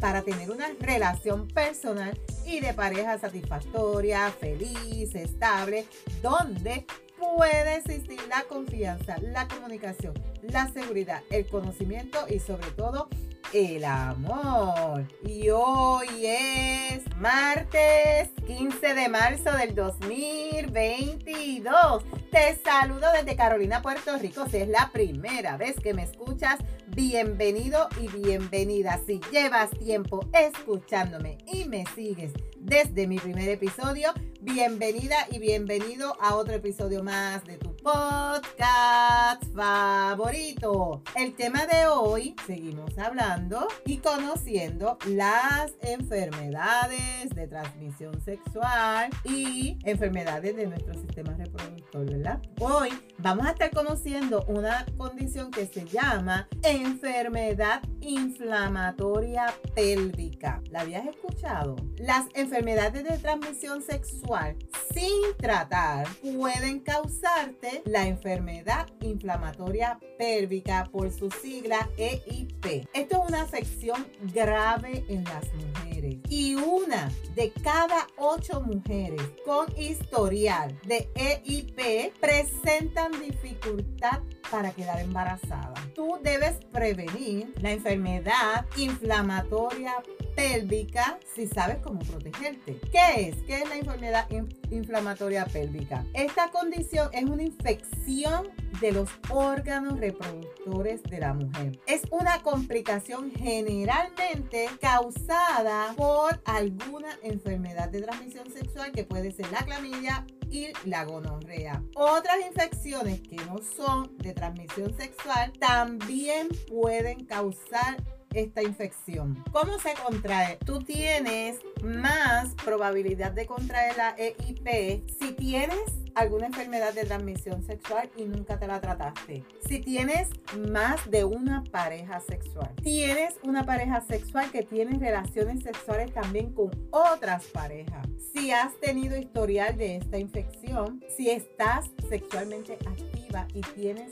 para tener una relación personal y de pareja satisfactoria, feliz, estable, donde puede existir la confianza, la comunicación, la seguridad, el conocimiento y sobre todo el amor. Y hoy es martes 15 de marzo del 2022. Te saludo desde Carolina, Puerto Rico. Si es la primera vez que me escuchas, bienvenido y bienvenida. Si llevas tiempo escuchándome y me sigues desde mi primer episodio, bienvenida y bienvenido a otro episodio más de tu podcast favorito. El tema de hoy, seguimos hablando y conociendo las enfermedades de transmisión sexual y enfermedades de nuestro sistema reproductor, ¿verdad? Hoy vamos a estar conociendo una condición que se llama enfermedad inflamatoria pélvica. ¿La habías escuchado? Las enfermedades de transmisión sexual sin tratar pueden causarte la enfermedad inflamatoria pélvica por su sigla EIP. Esto es una afección grave en las mujeres y una de cada ocho mujeres con historial de EIP presentan dificultad para quedar embarazada. Tú debes prevenir la enfermedad inflamatoria pélvica si sabes cómo protegerte. ¿Qué es? ¿Qué es la enfermedad inflamatoria pélvica? Esta condición es una infección de los órganos reproductores de la mujer. Es una complicación generalmente causada por alguna enfermedad de transmisión sexual que puede ser la clamidia y la gonorrea. Otras infecciones que no son de transmisión sexual también pueden causar esta infección. ¿Cómo se contrae? Tú tienes más probabilidad de contraer la EIP si tienes alguna enfermedad de transmisión sexual y nunca te la trataste. Si tienes más de una pareja sexual. Tienes una pareja sexual que tiene relaciones sexuales también con otras parejas. Si has tenido historial de esta infección, si estás sexualmente activa y tienes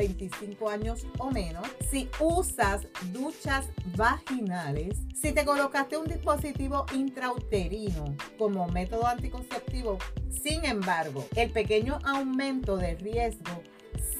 25 años o menos, si usas duchas vaginales, si te colocaste un dispositivo intrauterino como método anticonceptivo, sin embargo, el pequeño aumento de riesgo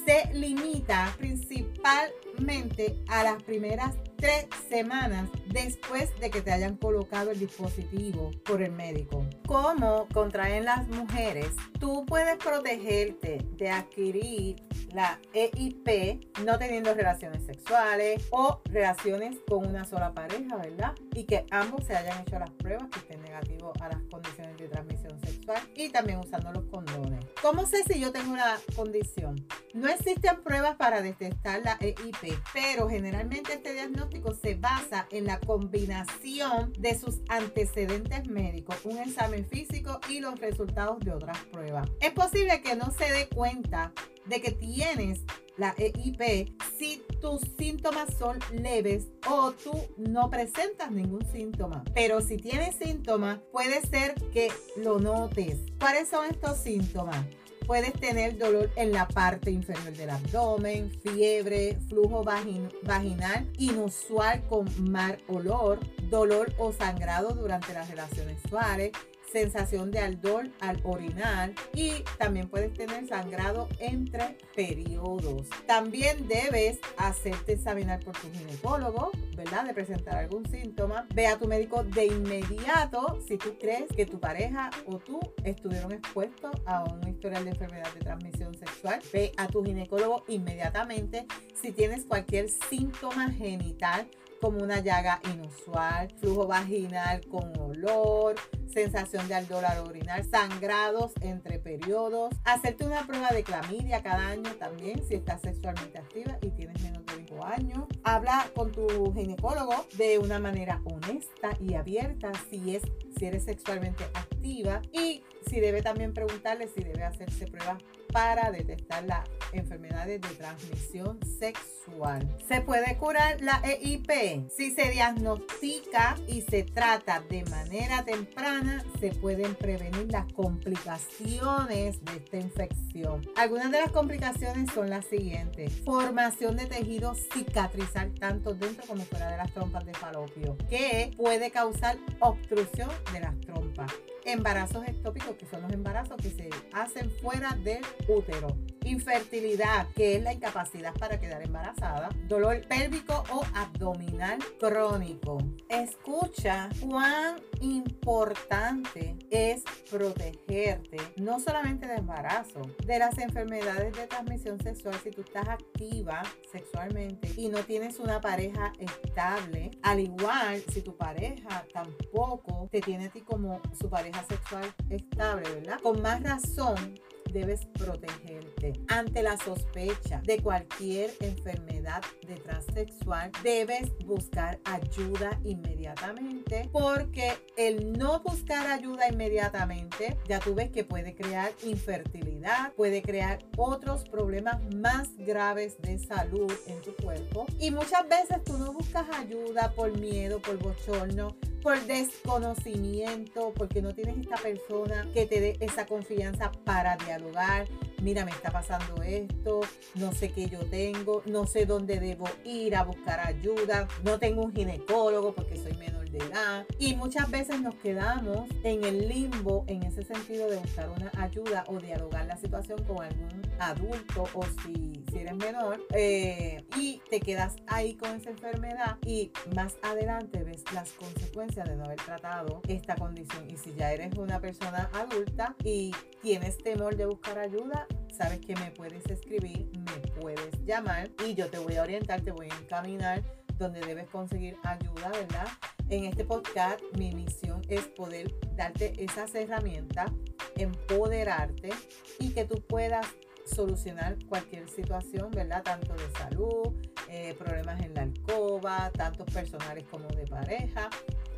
se limita principalmente a las primeras tres semanas después de que te hayan colocado el dispositivo por el médico. ¿Cómo contraen las mujeres? Tú puedes protegerte de adquirir la EIP no teniendo relaciones sexuales o relaciones con una sola pareja, ¿verdad? Y que ambos se hayan hecho las pruebas que estén negativos a las condiciones de transmisión sexual y también usando los condones. ¿Cómo sé si yo tengo una condición? No existen pruebas para detectar la EIP, pero generalmente este diagnóstico se basa en la combinación de sus antecedentes médicos, un examen físico y los resultados de otras pruebas. Es posible que no se dé cuenta de que tienes la EIP si tus síntomas son leves o tú no presentas ningún síntoma. Pero si tienes síntomas, puede ser que lo notes. ¿Cuáles son estos síntomas? Puedes tener dolor en la parte inferior del abdomen, fiebre, flujo vaginal inusual con mal olor, dolor o sangrado durante las relaciones sexuales, sensación de ardor al orinar y también puedes tener sangrado entre periodos. También debes hacerte examinar por tu ginecólogo, ¿verdad? De presentar algún síntoma. Ve a tu médico de inmediato si tú crees que tu pareja o tú estuvieron expuestos a un historial de enfermedad de transmisión sexual. Ve a tu ginecólogo inmediatamente si tienes cualquier síntoma genital como una llaga inusual, flujo vaginal con olor, sensación de ardor al orinar, sangrados entre periodos, hacerte una prueba de clamidia cada año también si estás sexualmente activa y tienes menos de 5 años. Habla con tu ginecólogo de una manera honesta y abierta si es si eres sexualmente activa y si debe también preguntarle si debe hacerse pruebas para detectar las enfermedades de transmisión sexual. Se puede curar la EIP si se diagnostica y se trata de manera temprana, se pueden prevenir las complicaciones de esta infección. Algunas de las complicaciones son las siguientes: formación de tejido cicatrizal tanto dentro como fuera de las trompas de falopio, que puede causar obstrucción de las trompas embarazos ectópicos, que son los embarazos que se hacen fuera del útero. Infertilidad, que es la incapacidad para quedar embarazada. Dolor pélvico o abdominal crónico. Escucha cuán importante es protegerte, no solamente de embarazo, de las enfermedades de transmisión sexual si tú estás activa sexualmente y no tienes una pareja estable. Al igual, si tu pareja tampoco te tiene a ti como su pareja sexual estable, ¿verdad? Con más razón debes protegerte. Ante la sospecha de cualquier enfermedad de transexual, debes buscar ayuda inmediatamente porque el no buscar ayuda inmediatamente, ya tú ves que puede crear infertilidad, puede crear otros problemas más graves de salud en tu cuerpo y muchas veces tú no buscas ayuda por miedo, por bochorno, por desconocimiento, porque no tienes esta persona que te dé esa confianza para dialogar. Mira, me está pasando esto, no sé qué yo tengo, no sé dónde debo ir a buscar ayuda, no tengo un ginecólogo porque soy menor de edad. Y muchas veces nos quedamos en el limbo en ese sentido de buscar una ayuda o dialogar la situación con algún adulto o si, si eres menor eh, y te quedas ahí con esa enfermedad y más adelante ves las consecuencias de no haber tratado esta condición. Y si ya eres una persona adulta y tienes temor de buscar ayuda, sabes que me puedes escribir, me puedes llamar y yo te voy a orientar, te voy a encaminar donde debes conseguir ayuda, ¿verdad? En este podcast mi misión es poder darte esas herramientas, empoderarte y que tú puedas solucionar cualquier situación, ¿verdad? Tanto de salud, eh, problemas en la alcoba, tanto personales como de pareja.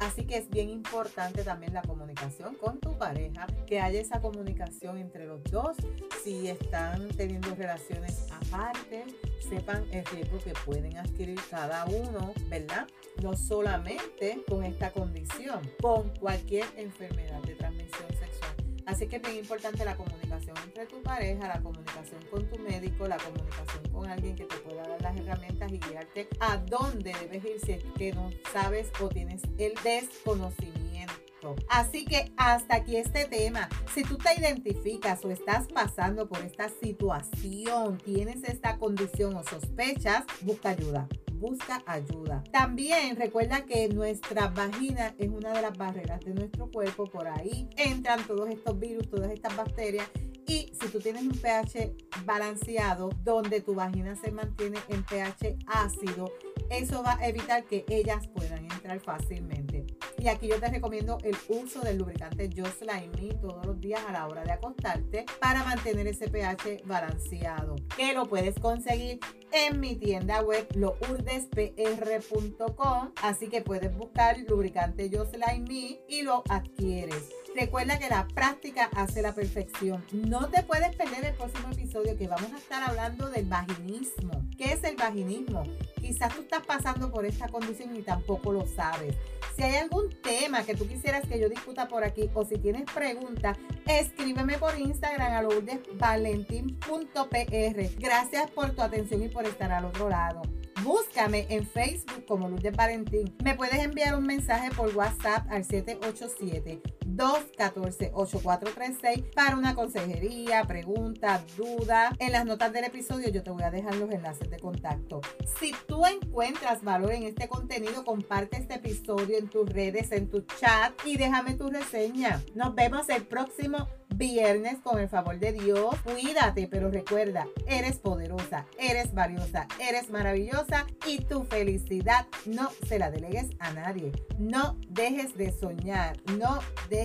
Así que es bien importante también la comunicación con tu pareja, que haya esa comunicación entre los dos. Si están teniendo relaciones aparte, sepan el riesgo que pueden adquirir cada uno, ¿verdad? No solamente con esta condición, con cualquier enfermedad de transmisión sexual. Así que es bien importante la comunicación entre tu pareja, la comunicación con tu médico, la comunicación con alguien que te pueda dar las herramientas y guiarte a dónde debes ir si es que no sabes o tienes el desconocimiento. Así que hasta aquí este tema. Si tú te identificas o estás pasando por esta situación, tienes esta condición o sospechas, busca ayuda busca ayuda. También recuerda que nuestra vagina es una de las barreras de nuestro cuerpo. Por ahí entran todos estos virus, todas estas bacterias. Y si tú tienes un pH balanceado, donde tu vagina se mantiene en pH ácido, eso va a evitar que ellas puedan entrar fácilmente. Y aquí yo te recomiendo el uso del lubricante Just Me todos los días a la hora de acostarte para mantener ese pH balanceado. Que lo puedes conseguir en mi tienda web lourdespr.com. Así que puedes buscar lubricante Just Me y lo adquieres. Recuerda que la práctica hace la perfección. No te puedes perder el próximo episodio que vamos a estar hablando del vaginismo. ¿Qué es el vaginismo? Quizás tú estás pasando por esta condición y tampoco lo sabes. Si hay algún tema que tú quisieras que yo discuta por aquí o si tienes preguntas, escríbeme por Instagram a lourdesvalentín.pr. Gracias por tu atención y por estar al otro lado. Búscame en Facebook como Lourdes Valentín. Me puedes enviar un mensaje por WhatsApp al 787 214-8436 para una consejería, pregunta, duda. En las notas del episodio yo te voy a dejar los enlaces de contacto. Si tú encuentras valor en este contenido, comparte este episodio en tus redes, en tu chat y déjame tu reseña. Nos vemos el próximo viernes con el favor de Dios. Cuídate, pero recuerda, eres poderosa, eres valiosa, eres maravillosa y tu felicidad no se la delegues a nadie. No dejes de soñar, no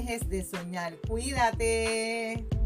dejes de soñar. Cuídate.